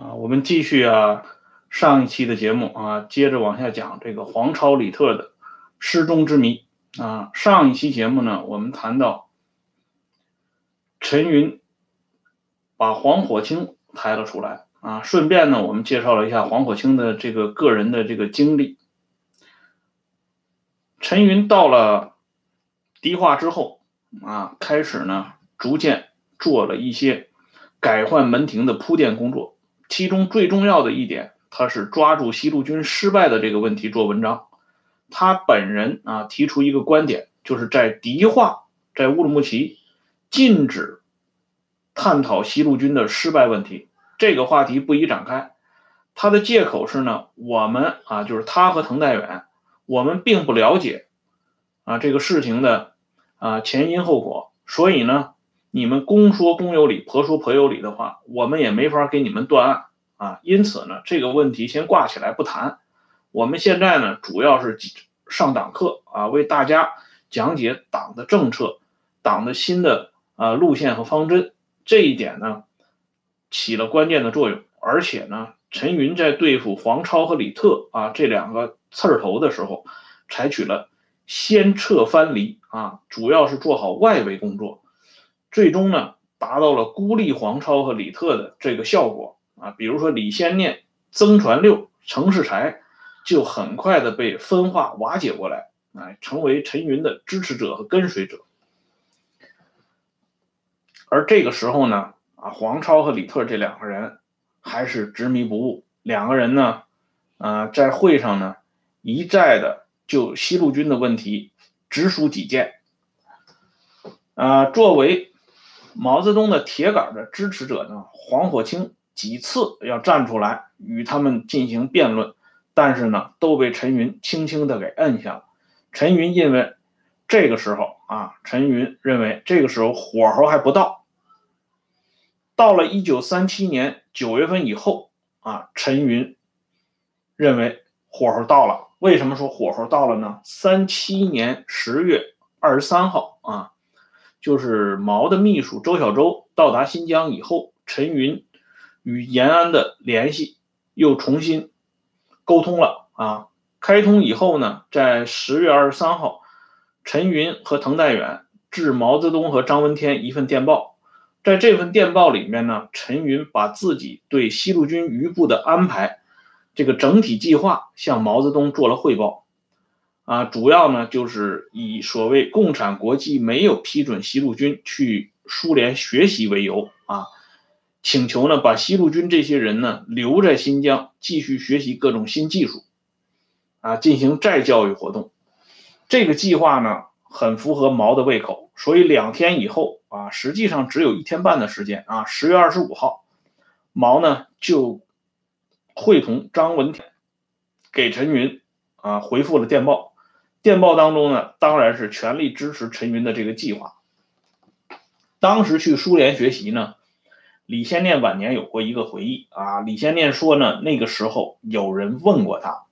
啊，我们继续啊，上一期的节目啊，接着往下讲这个黄超李特的失踪之谜啊。上一期节目呢，我们谈到陈云把黄火清抬了出来啊，顺便呢，我们介绍了一下黄火清的这个个人的这个经历。陈云到了迪化之后啊，开始呢，逐渐做了一些改换门庭的铺垫工作。其中最重要的一点，他是抓住西路军失败的这个问题做文章。他本人啊提出一个观点，就是在敌化，在乌鲁木齐禁止探讨西路军的失败问题。这个话题不宜展开。他的借口是呢，我们啊就是他和滕代远，我们并不了解啊这个事情的啊前因后果，所以呢。你们公说公有理，婆说婆有理的话，我们也没法给你们断案啊。因此呢，这个问题先挂起来不谈。我们现在呢，主要是上党课啊，为大家讲解党的政策、党的新的啊路线和方针。这一点呢，起了关键的作用。而且呢，陈云在对付黄超和李特啊这两个刺儿头的时候，采取了先撤藩篱啊，主要是做好外围工作。最终呢，达到了孤立黄超和李特的这个效果啊。比如说李先念、曾传六、程世才，就很快的被分化瓦解过来，啊，成为陈云的支持者和跟随者。而这个时候呢，啊，黄超和李特这两个人还是执迷不悟。两个人呢，啊，在会上呢，一再的就西路军的问题直抒己见，啊，作为。毛泽东的铁杆的支持者呢，黄火清几次要站出来与他们进行辩论，但是呢，都被陈云轻轻的给摁下了。陈云因为这个时候啊，陈云认为这个时候火候还不到。到了一九三七年九月份以后啊，陈云认为火候到了。为什么说火候到了呢？三七年十月二十三号啊。就是毛的秘书周小舟到达新疆以后，陈云与延安的联系又重新沟通了啊。开通以后呢，在十月二十三号，陈云和滕代远致毛泽东和张闻天一份电报，在这份电报里面呢，陈云把自己对西路军余部的安排这个整体计划向毛泽东做了汇报。啊，主要呢就是以所谓共产国际没有批准西路军去苏联学习为由，请求呢把西路军这些人呢留在新疆继续学习各种新技术，啊，进行再教育活动。这个计划呢很符合毛的胃口，所以两天以后啊，实际上只有一天半的时间啊，十月二十五号，毛呢就会同张闻天给陈云啊回复了电报。电报当中呢，当然是全力支持陈云的这个计划。当时去苏联学习呢，李先念晚年有过一个回忆啊。李先念说呢，那个时候有人问过他，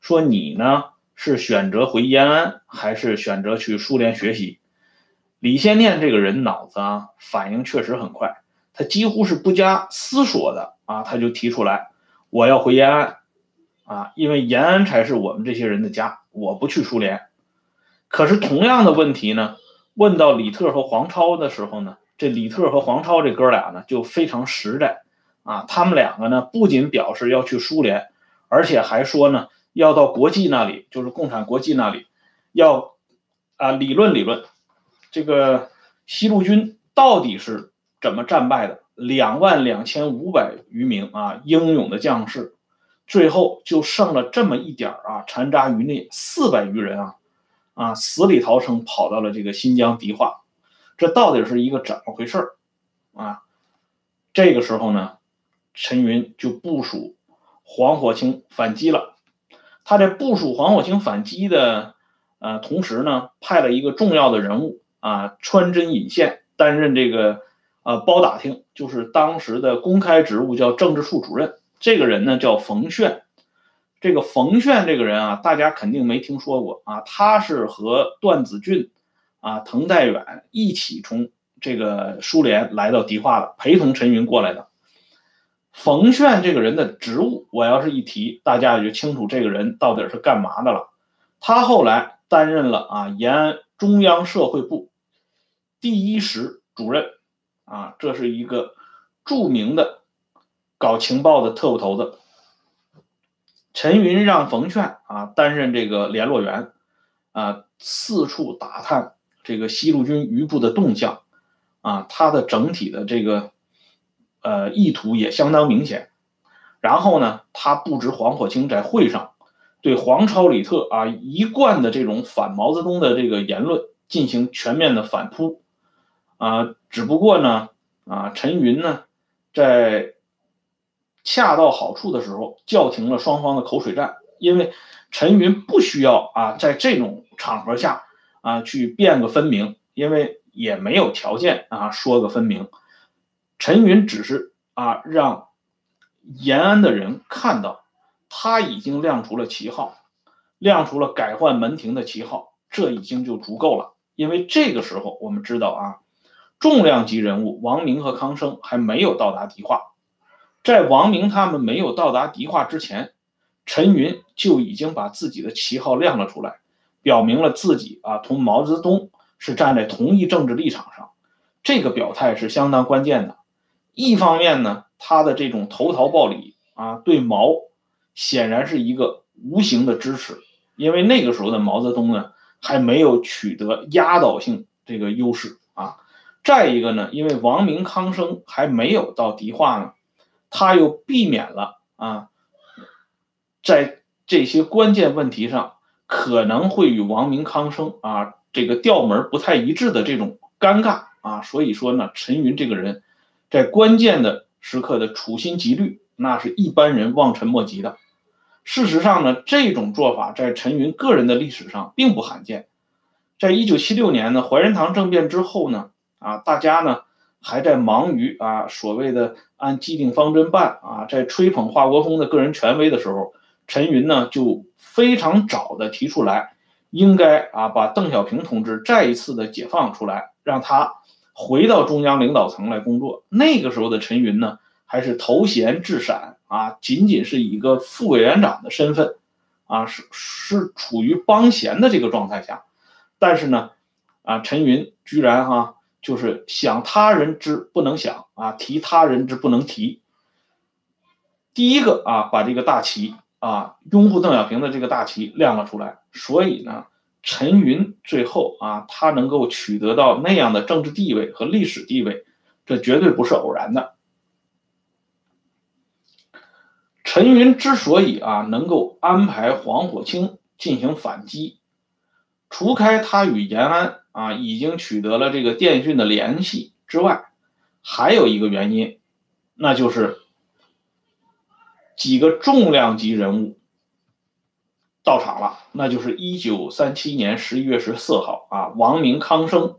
说你呢是选择回延安，还是选择去苏联学习？李先念这个人脑子啊，反应确实很快，他几乎是不加思索的啊，他就提出来，我要回延安。啊，因为延安才是我们这些人的家，我不去苏联。可是同样的问题呢，问到李特和黄超的时候呢，这李特和黄超这哥俩呢就非常实在啊，他们两个呢不仅表示要去苏联，而且还说呢要到国际那里，就是共产国际那里，要啊理论理论，这个西路军到底是怎么战败的？两万两千五百余名啊英勇的将士。最后就剩了这么一点啊，残渣余孽四百余人啊，啊，死里逃生跑到了这个新疆迪化，这到底是一个怎么回事啊？这个时候呢，陈云就部署黄火清反击了。他在部署黄火清反击的呃同时呢，派了一个重要的人物啊，穿针引线担任这个呃包打听，就是当时的公开职务叫政治处主任。这个人呢叫冯炫，这个冯炫这个人啊，大家肯定没听说过啊。他是和段子俊、啊滕代远一起从这个苏联来到迪化的，陪同陈云过来的。冯炫这个人的职务，我要是一提，大家也就清楚这个人到底是干嘛的了。他后来担任了啊延安中央社会部第一室主任，啊，这是一个著名的搞情报的特务头子。陈云让冯炫啊担任这个联络员，啊，四处打探这个西路军余部的动向，啊，他的整体的这个。呃，意图也相当明显。然后呢，他布置黄火清在会上对黄超、李特啊一贯的这种反毛泽东的这个言论进行全面的反扑。啊，只不过呢，啊，陈云呢，在恰到好处的时候叫停了双方的口水战，因为陈云不需要啊在这种场合下啊去辩个分明，因为也没有条件啊说个分明。陈云只是啊，让延安的人看到他已经亮出了旗号，亮出了改换门庭的旗号，这已经就足够了。因为这个时候我们知道啊，重量级人物王明和康生还没有到达迪化，在王明他们没有到达迪化之前，陈云就已经把自己的旗号亮了出来，表明了自己啊同毛泽东是站在同一政治立场上，这个表态是相当关键的。一方面呢，他的这种投桃报李啊，对毛显然是一个无形的支持，因为那个时候的毛泽东呢还没有取得压倒性这个优势啊。再一个呢，因为王明、康生还没有到迪化呢，他又避免了啊，在这些关键问题上可能会与王明、康生啊这个调门不太一致的这种尴尬啊，所以说呢，陈云这个人。在关键的时刻的处心积虑，那是一般人望尘莫及的。事实上呢，这种做法在陈云个人的历史上并不罕见。在一九七六年呢，怀仁堂政变之后呢，啊，大家呢还在忙于啊所谓的按既定方针办啊，在吹捧华国锋的个人权威的时候，陈云呢就非常早的提出来，应该啊把邓小平同志再一次的解放出来，让他。回到中央领导层来工作，那个时候的陈云呢，还是头衔至陕啊，仅仅是以一个副委员长的身份，啊，是是处于帮闲的这个状态下，但是呢，啊，陈云居然哈，就是想他人之不能想啊，提他人之不能提，第一个啊，把这个大旗啊，拥护邓小平的这个大旗亮了出来，所以呢。陈云最后啊，他能够取得到那样的政治地位和历史地位，这绝对不是偶然的。陈云之所以啊能够安排黄火清进行反击，除开他与延安啊已经取得了这个电讯的联系之外，还有一个原因，那就是几个重量级人物。到场了，那就是一九三七年十一月十四号啊，王明、康生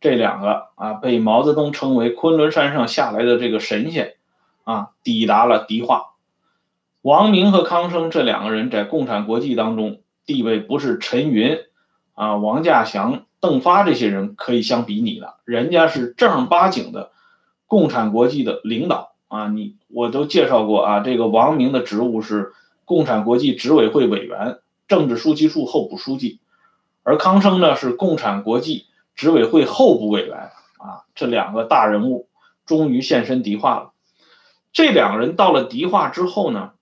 这两个啊，被毛泽东称为昆仑山上下来的这个神仙啊，抵达了迪化。王明和康生这两个人在共产国际当中地位不是陈云啊、王稼祥、邓发这些人可以相比拟的，人家是正儿八经的共产国际的领导啊。你我都介绍过啊，这个王明的职务是。共产国际执委会委员、政治书记处候补书记，而康生呢是共产国际执委会候补委员啊。这两个大人物终于现身迪化了。这两个人到了迪化之后呢，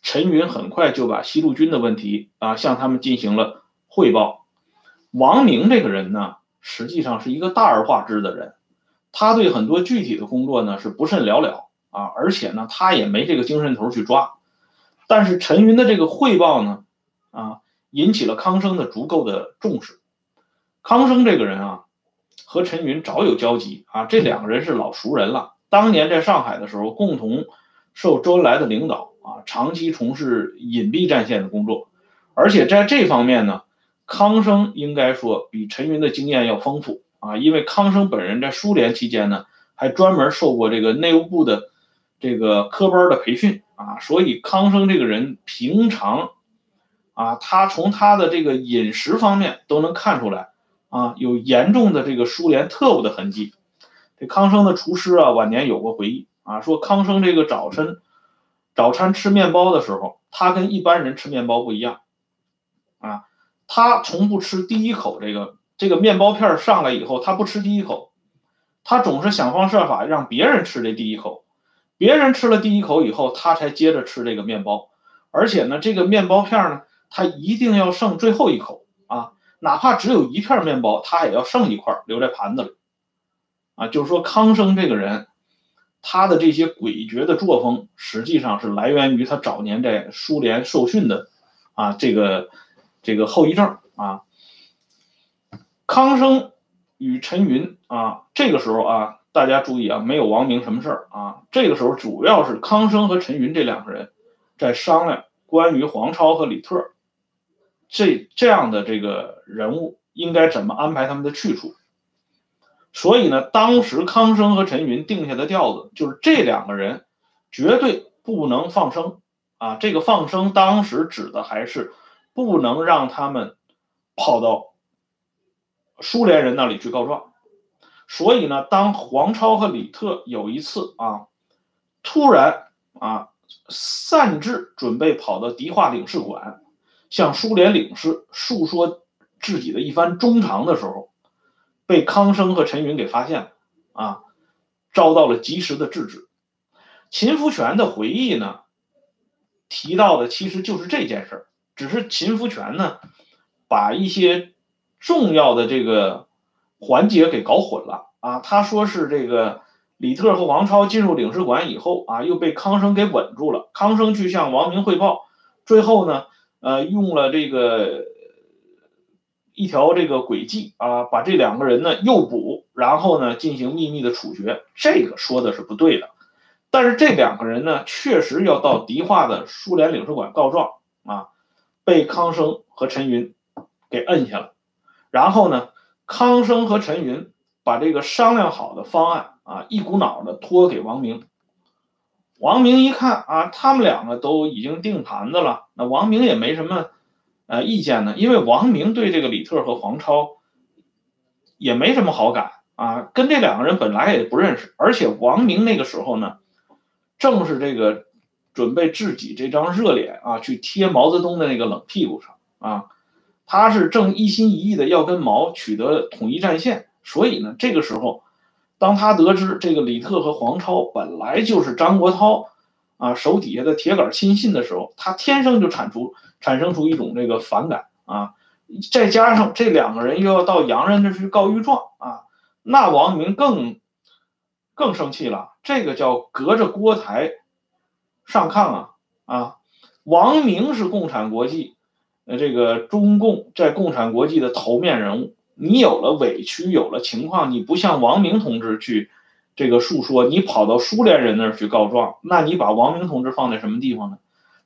陈云很快就把西路军的问题啊向他们进行了汇报。王明这个人呢，实际上是一个大而化之的人，他对很多具体的工作呢是不甚了了啊，而且呢他也没这个精神头去抓。但是陈云的这个汇报呢，啊，引起了康生的足够的重视。康生这个人啊，和陈云早有交集啊，这两个人是老熟人了。当年在上海的时候，共同受周恩来的领导啊，长期从事隐蔽战线的工作。而且在这方面呢，康生应该说比陈云的经验要丰富啊，因为康生本人在苏联期间呢，还专门受过这个内务部的这个科班的培训。啊，所以康生这个人平常，啊，他从他的这个饮食方面都能看出来，啊，有严重的这个苏联特务的痕迹。这康生的厨师啊，晚年有过回忆，啊，说康生这个早晨早餐吃面包的时候，他跟一般人吃面包不一样，啊，他从不吃第一口这个这个面包片上来以后，他不吃第一口，他总是想方设法让别人吃这第一口，别人吃了第一口以后，他才接着吃这个面包，而且呢，这个面包片呢，他一定要剩最后一口啊，哪怕只有一片面包，他也要剩一块留在盘子里，啊，就是说康生这个人。他的这些诡谲的作风，实际上是来源于他早年在苏联受训的，啊，这个这个后遗症啊。康生与陈云啊，这个时候啊，大家注意啊，没有王明什么事儿啊。这个时候主要是康生和陈云这两个人在商量关于黄超和李特这这样的这个人物应该怎么安排他们的去处。所以呢，当时康生和陈云定下的调子就是这两个人绝对不能放生啊！这个放生当时指的还是不能让他们跑到苏联人那里去告状。所以呢，当黄超和李特有一次啊，突然啊擅自准备跑到迪化领事馆，向苏联领事诉说自己的一番衷肠的时候。被康生和陈云给发现了，啊，遭到了及时的制止。秦福全的回忆呢，提到的其实就是这件事儿，只是秦福全呢，把一些重要的这个环节给搞混了啊。他说是这个李特和王超进入领事馆以后啊，又被康生给稳住了。康生去向王明汇报，最后呢，呃，用了这个。一条这个轨迹啊，把这两个人呢诱捕，然后呢进行秘密的处决，这个说的是不对的。但是这两个人呢，确实要到迪化的苏联领事馆告状啊，被康生和陈云给摁下了。然后呢，康生和陈云把这个商量好的方案啊，一股脑的托给王明。王明一看啊，他们两个都已经定盘子了，那王明也没什么。呃，意见呢？因为王明对这个李特和黄超也没什么好感啊，跟这两个人本来也不认识，而且王明那个时候呢，正是这个准备自己这张热脸啊，去贴毛泽东的那个冷屁股上啊，他是正一心一意的要跟毛取得统一战线，所以呢，这个时候，当他得知这个李特和黄超本来就是张国焘啊手底下的铁杆亲信的时候，他天生就产出。产生出一种这个反感啊，再加上这两个人又要到洋人那去告御状啊，那王明更更生气了。这个叫隔着锅台上炕啊啊！王明是共产国际呃这个中共在共产国际的头面人物，你有了委屈，有了情况，你不向王明同志去这个诉说，你跑到苏联人那儿去告状，那你把王明同志放在什么地方呢？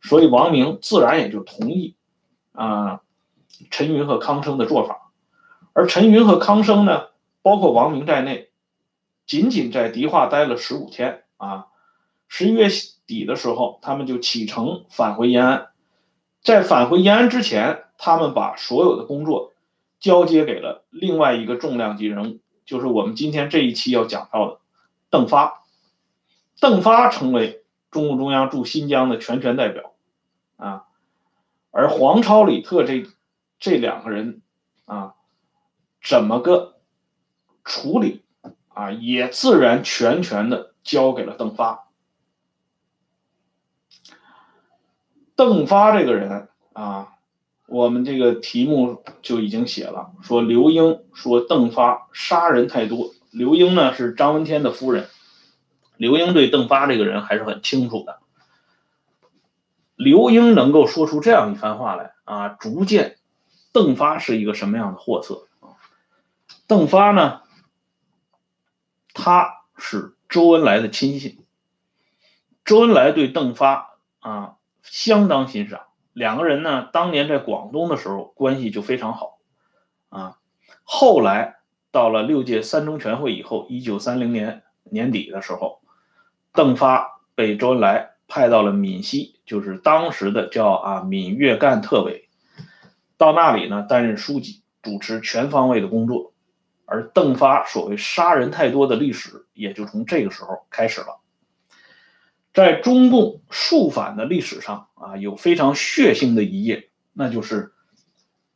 所以王明自然也就同意，啊，陈云和康生的做法，而陈云和康生呢，包括王明在内，仅仅在迪化待了十五天啊，十一月底的时候，他们就启程返回延安，在返回延安之前，他们把所有的工作交接给了另外一个重量级人物，就是我们今天这一期要讲到的邓发，邓发成为中共中央驻新疆的全权代表。啊，而黄超、李特这这两个人啊，怎么个处理啊，也自然全权的交给了邓发。邓发这个人啊，我们这个题目就已经写了，说刘英说邓发杀人太多。刘英呢是张闻天的夫人，刘英对邓发这个人还是很清楚的。刘英能够说出这样一番话来啊，逐渐邓发是一个什么样的货色啊？邓发呢，他是周恩来的亲信，周恩来对邓发啊相当欣赏，两个人呢当年在广东的时候关系就非常好啊。后来到了六届三中全会以后，一九三零年年底的时候，邓发被周恩来。派到了闽西，就是当时的叫啊闽粤赣特委，到那里呢担任书记，主持全方位的工作。而邓发所谓杀人太多的历史，也就从这个时候开始了。在中共肃反的历史上啊，有非常血腥的一页，那就是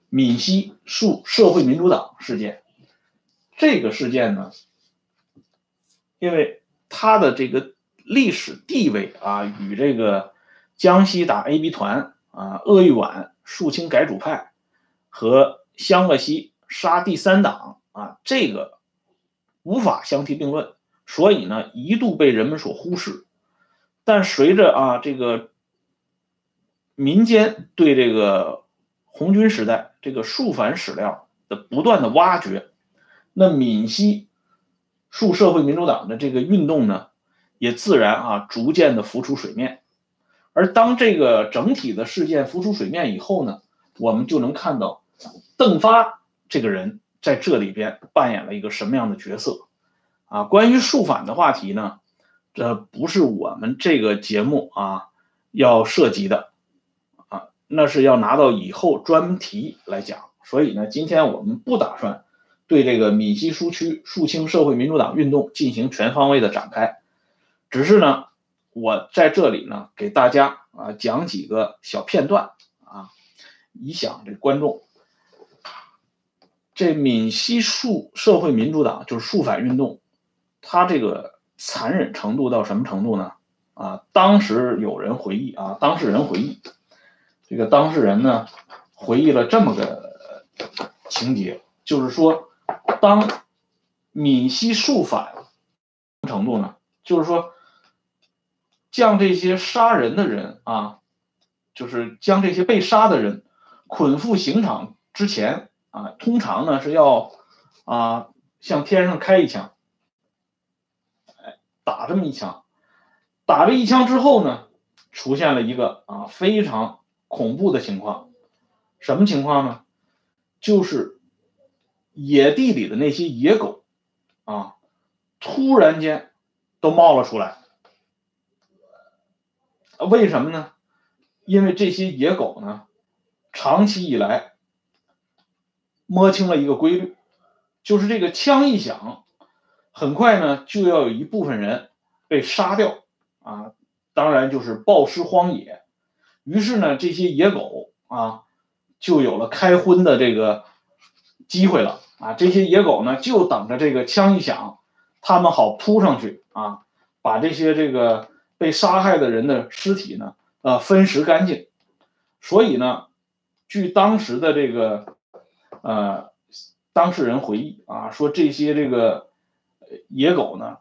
闽西肃社会民主党事件。这个事件呢，因为它的这个历史地位啊，与这个江西打 A B 团啊、鄂豫皖肃清改主派和湘鄂西杀第三党啊，这个无法相提并论，所以呢，一度被人们所忽视。但随着啊这个民间对这个红军时代这个肃反史料的不断的挖掘，那闽西肃社会民主党的这个运动呢，也自然啊逐渐的浮出水面。而当这个整体的事件浮出水面以后呢，我们就能看到邓发这个人在这里边扮演了一个什么样的角色啊？关于肃反的话题呢？这不是我们这个节目啊要涉及的啊，那是要拿到以后专题来讲。所以呢，今天我们不打算对这个闽西苏区肃清社会民主党运动进行全方位的展开，只是呢，我在这里呢给大家啊讲几个小片段啊，以想这观众。这闽西肃社会民主党就是肃反运动，它这个。残忍程度到什么程度呢？啊，当时有人回忆啊，当事人回忆，这个当事人呢回忆了这么个情节，就是说，当闽西肃反程度呢，就是说，将这些杀人的人啊，就是将这些被杀的人捆赴刑场之前啊，通常呢是要啊向天上开一枪。打这么一枪，打了一枪之后呢，出现了一个啊非常恐怖的情况，什么情况呢？就是野地里的那些野狗啊，突然间都冒了出来。为什么呢？因为这些野狗呢，长期以来摸清了一个规律，就是这个枪一响。很快呢，就要有一部分人被杀掉啊，当然就是暴尸荒野。于是呢，这些野狗啊，就有了开荤的这个机会了啊。这些野狗呢，就等着这个枪一响，他们好扑上去啊，把这些这个被杀害的人的尸体呢，呃，分食干净。所以呢，据当时的这个呃当事人回忆啊，说这些这个。野狗呢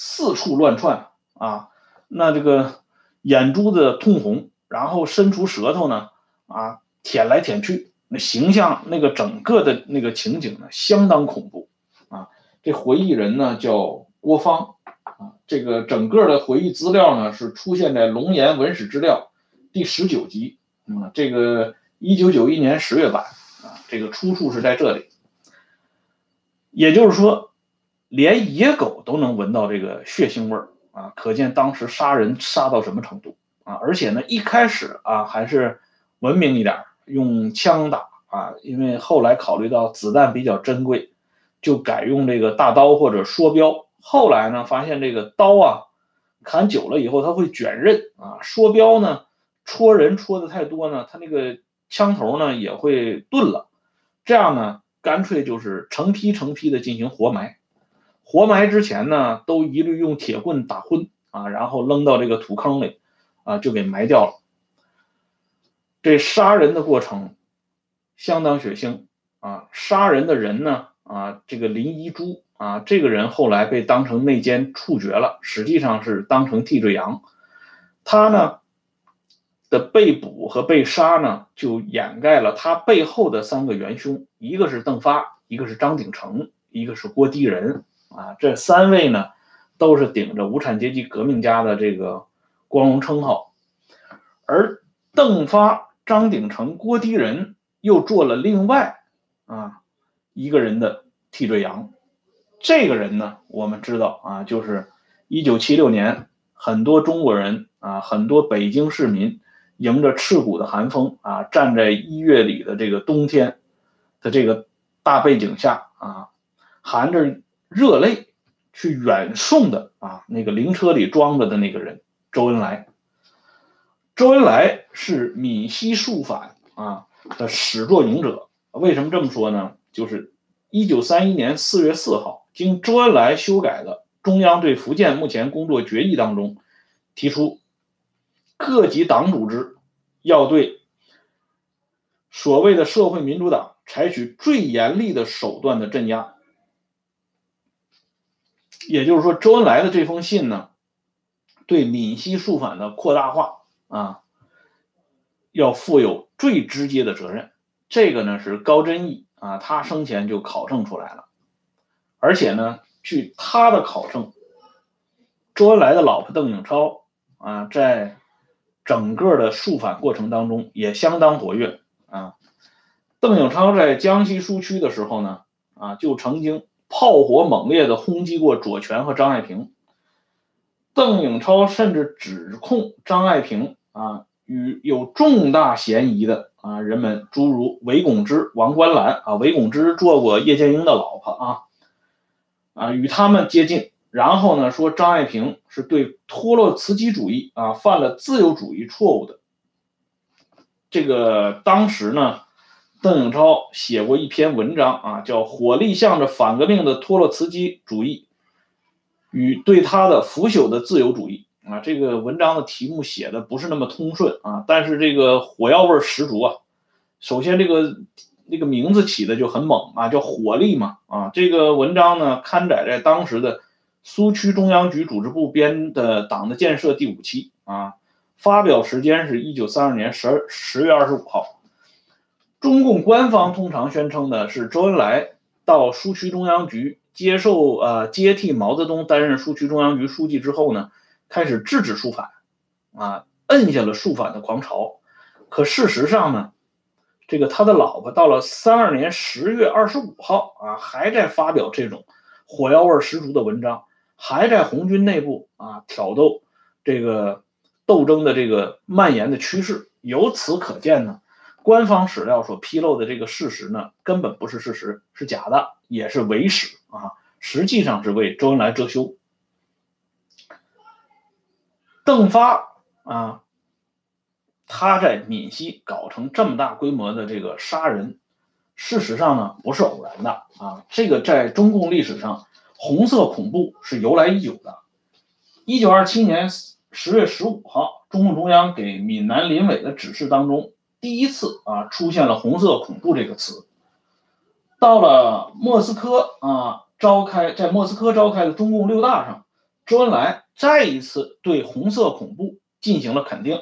四处乱窜啊，那这个眼珠子通红，然后伸出舌头呢啊舔来舔去，那形象那个整个的那个情景呢相当恐怖啊。这回忆人呢叫郭芳啊，这个整个的回忆资料呢是出现在《龙岩文史资料》第十九集啊，这个一九九一年十月版啊，这个出处是在这里，也就是说。连野狗都能闻到这个血腥味儿啊，可见当时杀人杀到什么程度啊！而且呢，一开始啊还是文明一点，用枪打啊，因为后来考虑到子弹比较珍贵，就改用这个大刀或者梭镖。后来呢，发现这个刀啊，砍久了以后它会卷刃啊，梭镖呢戳人戳的太多呢，它那个枪头呢也会钝了。这样呢，干脆就是成批成批的进行活埋。活埋之前呢，都一律用铁棍打昏啊，然后扔到这个土坑里，啊，就给埋掉了。这杀人的过程相当血腥啊！杀人的人呢，啊，这个林一珠啊，这个人后来被当成内奸处决了，实际上是当成替罪羊。他呢的被捕和被杀呢，就掩盖了他背后的三个元凶：一个是邓发，一个是张鼎丞，一个是郭迪仁。啊，这三位呢，都是顶着无产阶级革命家的这个光荣称号，而邓发、张鼎丞、郭迪仁又做了另外啊一个人的替罪羊。这个人呢，我们知道啊，就是一九七六年，很多中国人啊，很多北京市民迎着刺骨的寒风啊，站在一月里的这个冬天的这个大背景下啊，含着。热泪去远送的啊，那个灵车里装着的那个人周恩来。周恩来是闽西肃反啊的始作俑者。为什么这么说呢？就是一九三一年四月四号，经周恩来修改的中央对福建目前工作决议当中，提出各级党组织要对所谓的社会民主党采取最严厉的手段的镇压。也就是说，周恩来的这封信呢，对闽西肃反的扩大化啊，要负有最直接的责任。这个呢是高真义啊，他生前就考证出来了。而且呢，据他的考证，周恩来的老婆邓颖超啊，在整个的肃反过程当中也相当活跃啊。邓颖超在江西苏区的时候呢，啊，就曾经。炮火猛烈的轰击过左权和张爱萍，邓颖超甚至指控张爱萍啊与有重大嫌疑的啊人们，诸如韦拱之、王冠兰啊，韦拱之做过叶剑英的老婆啊，啊与他们接近，然后呢说张爱萍是对托洛茨基主义啊犯了自由主义错误的，这个当时呢。邓颖超写过一篇文章啊，叫《火力向着反革命的托洛茨基主义与对他的腐朽的自由主义》啊。这个文章的题目写的不是那么通顺啊，但是这个火药味十足啊。首先，这个那个名字起的就很猛啊，叫火力嘛啊。这个文章呢，刊载在当时的苏区中央局组织部编的《党的建设》第五期啊，发表时间是一九三二年十二十月二十五号。中共官方通常宣称的是，周恩来到苏区中央局接受呃接替毛泽东担任苏区中央局书记之后呢，开始制止肃反，啊，摁下了肃反的狂潮。可事实上呢，这个他的老婆到了三二年十月二十五号啊，还在发表这种火药味十足的文章，还在红军内部啊挑逗这个斗争的这个蔓延的趋势。由此可见呢。官方史料所披露的这个事实呢，根本不是事实，是假的，也是伪史啊！实际上是为周恩来遮羞。邓发啊，他在闽西搞成这么大规模的这个杀人，事实上呢不是偶然的啊！这个在中共历史上，红色恐怖是由来已久的。一九二七年十月十五号，中共中央给闽南林委的指示当中。第一次啊，出现了“红色恐怖”这个词。到了莫斯科啊，召开在莫斯科召开的中共六大上，周恩来再一次对“红色恐怖”进行了肯定。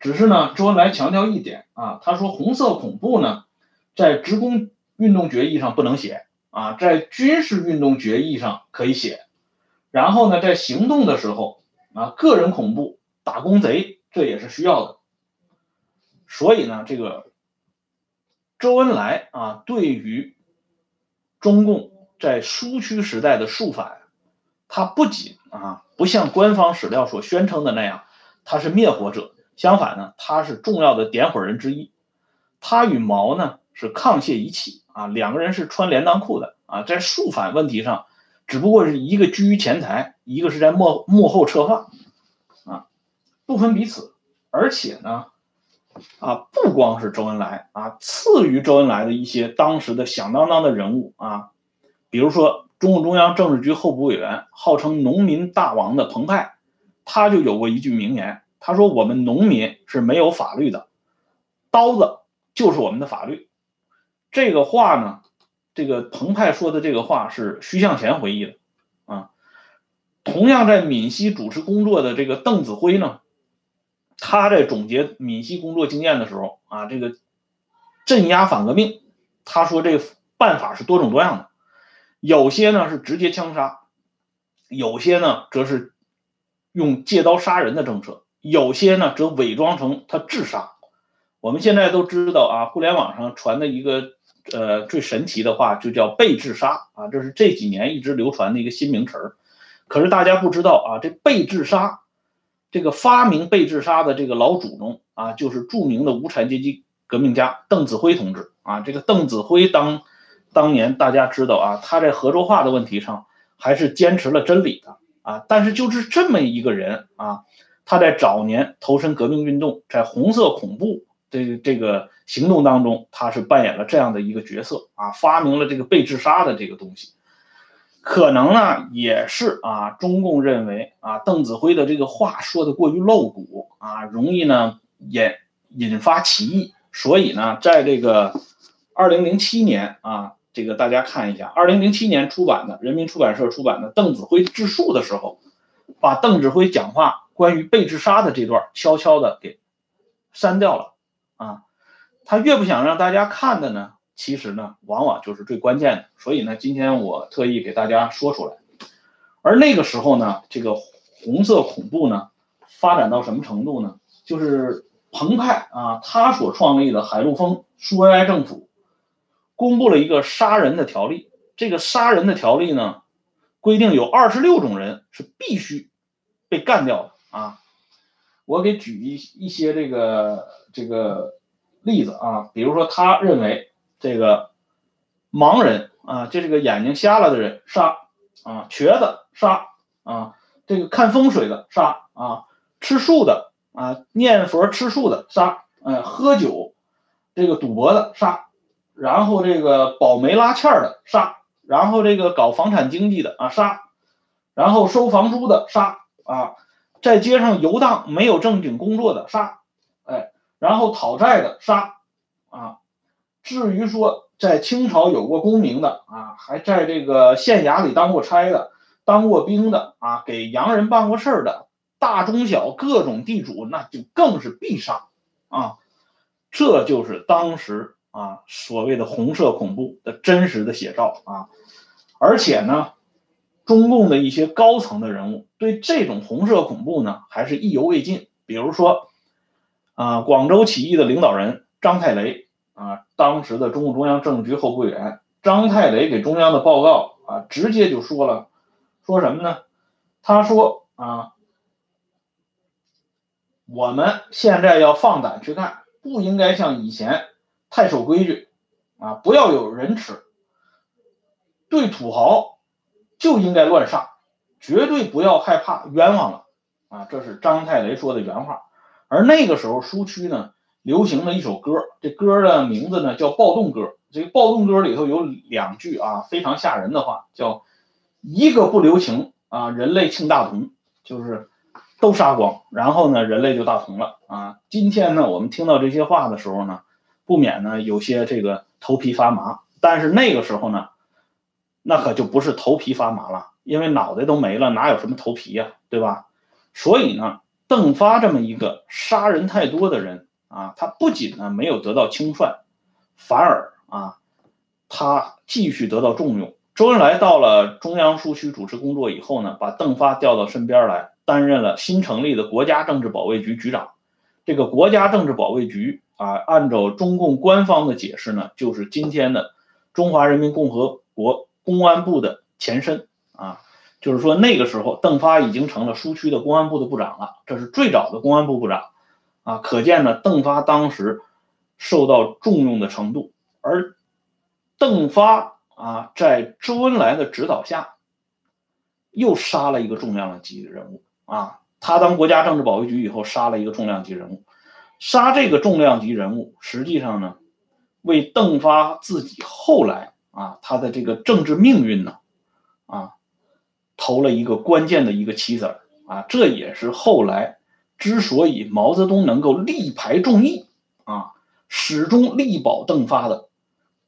只是呢，周恩来强调一点啊，他说“红色恐怖”呢，在职工运动决议上不能写啊，在军事运动决议上可以写。然后呢，在行动的时候啊，个人恐怖、打工贼，这也是需要的。所以呢，这个周恩来啊，对于中共在苏区时代的肃反，他不仅啊不像官方史料所宣称的那样，他是灭火者，相反呢，他是重要的点火人之一。他与毛呢是沆瀣一气啊，两个人是穿连裆裤的啊，在肃反问题上，只不过是一个居于前台，一个是在幕幕后策划啊，不分彼此，而且呢。啊，不光是周恩来啊，次于周恩来的一些当时的响当当的人物啊，比如说中共中央政治局候补委员，号称农民大王的彭湃，他就有过一句名言，他说：“我们农民是没有法律的，刀子就是我们的法律。”这个话呢，这个彭湃说的这个话是徐向前回忆的啊。同样在闽西主持工作的这个邓子恢呢。他在总结闽西工作经验的时候啊，这个镇压反革命，他说这个办法是多种多样的，有些呢是直接枪杀，有些呢则是用借刀杀人的政策，有些呢则伪装成他自杀。我们现在都知道啊，互联网上传的一个呃最神奇的话就叫被自杀啊，这是这几年一直流传的一个新名词儿。可是大家不知道啊，这被自杀。这个发明被自杀的这个老祖宗啊，就是著名的无产阶级革命家邓子恢同志啊。这个邓子恢当当年大家知道啊，他在合作化的问题上还是坚持了真理的啊。但是就是这么一个人啊，他在早年投身革命运动，在红色恐怖这这个行动当中，他是扮演了这样的一个角色啊，发明了这个被自杀的这个东西。可能呢，也是啊，中共认为啊，邓子恢的这个话说的过于露骨啊，容易呢引引发歧义，所以呢，在这个二零零七年啊，这个大家看一下，二零零七年出版的人民出版社出版的《邓子恢自述》的时候，把邓子恢讲话关于被自杀的这段悄悄的给删掉了啊，他越不想让大家看的呢。其实呢，往往就是最关键的，所以呢，今天我特意给大家说出来。而那个时候呢，这个红色恐怖呢，发展到什么程度呢？就是彭湃啊，他所创立的海陆丰苏维埃政府，公布了一个杀人的条例。这个杀人的条例呢，规定有二十六种人是必须被干掉的啊。我给举一一些这个这个例子啊，比如说他认为。这个盲人啊，就这个眼睛瞎了的人杀啊，瘸子杀啊，这个看风水的杀啊，吃素的啊，念佛吃素的杀，哎，喝酒这个赌博的杀，然后这个保媒拉纤的杀，然后这个搞房产经济的啊杀，然后收房租的杀啊，在街上游荡没有正经工作的杀，哎，然后讨债的杀啊。至于说在清朝有过功名的啊，还在这个县衙里当过差的、当过兵的啊，给洋人办过事儿的，大中小各种地主，那就更是必杀啊！这就是当时啊所谓的红色恐怖的真实的写照啊！而且呢，中共的一些高层的人物对这种红色恐怖呢，还是意犹未尽。比如说啊，广州起义的领导人张太雷。啊，当时的中共中央政治局候补委员张太雷给中央的报告啊，直接就说了，说什么呢？他说啊，我们现在要放胆去干，不应该像以前太守规矩啊，不要有人耻，对土豪就应该乱杀，绝对不要害怕冤枉了啊！这是张太雷说的原话。而那个时候，苏区呢？流行的一首歌，这歌的名字呢叫《暴动歌》。这个《暴动歌》里头有两句啊，非常吓人的话，叫“一个不留情啊，人类庆大同”，就是都杀光，然后呢，人类就大同了啊。今天呢，我们听到这些话的时候呢，不免呢有些这个头皮发麻。但是那个时候呢，那可就不是头皮发麻了，因为脑袋都没了，哪有什么头皮呀，对吧？所以呢，邓发这么一个杀人太多的人。啊，他不仅呢没有得到清算，反而啊，他继续得到重用。周恩来到了中央苏区主持工作以后呢，把邓发调到身边来，担任了新成立的国家政治保卫局局长。这个国家政治保卫局啊，按照中共官方的解释呢，就是今天的中华人民共和国公安部的前身啊。就是说那个时候，邓发已经成了苏区的公安部的部长了，这是最早的公安部部长。啊，可见呢，邓发当时受到重用的程度，而邓发啊，在周恩来的指导下，又杀了一个重量级的人物啊。他当国家政治保卫局以后，杀了一个重量级人物，杀这个重量级人物，实际上呢，为邓发自己后来啊，他的这个政治命运呢，啊，投了一个关键的一个棋子儿啊，这也是后来。之所以毛泽东能够力排众议啊，始终力保邓发的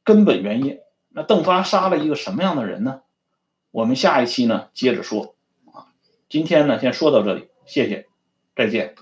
根本原因，那邓发杀了一个什么样的人呢？我们下一期呢接着说啊，今天呢先说到这里，谢谢，再见。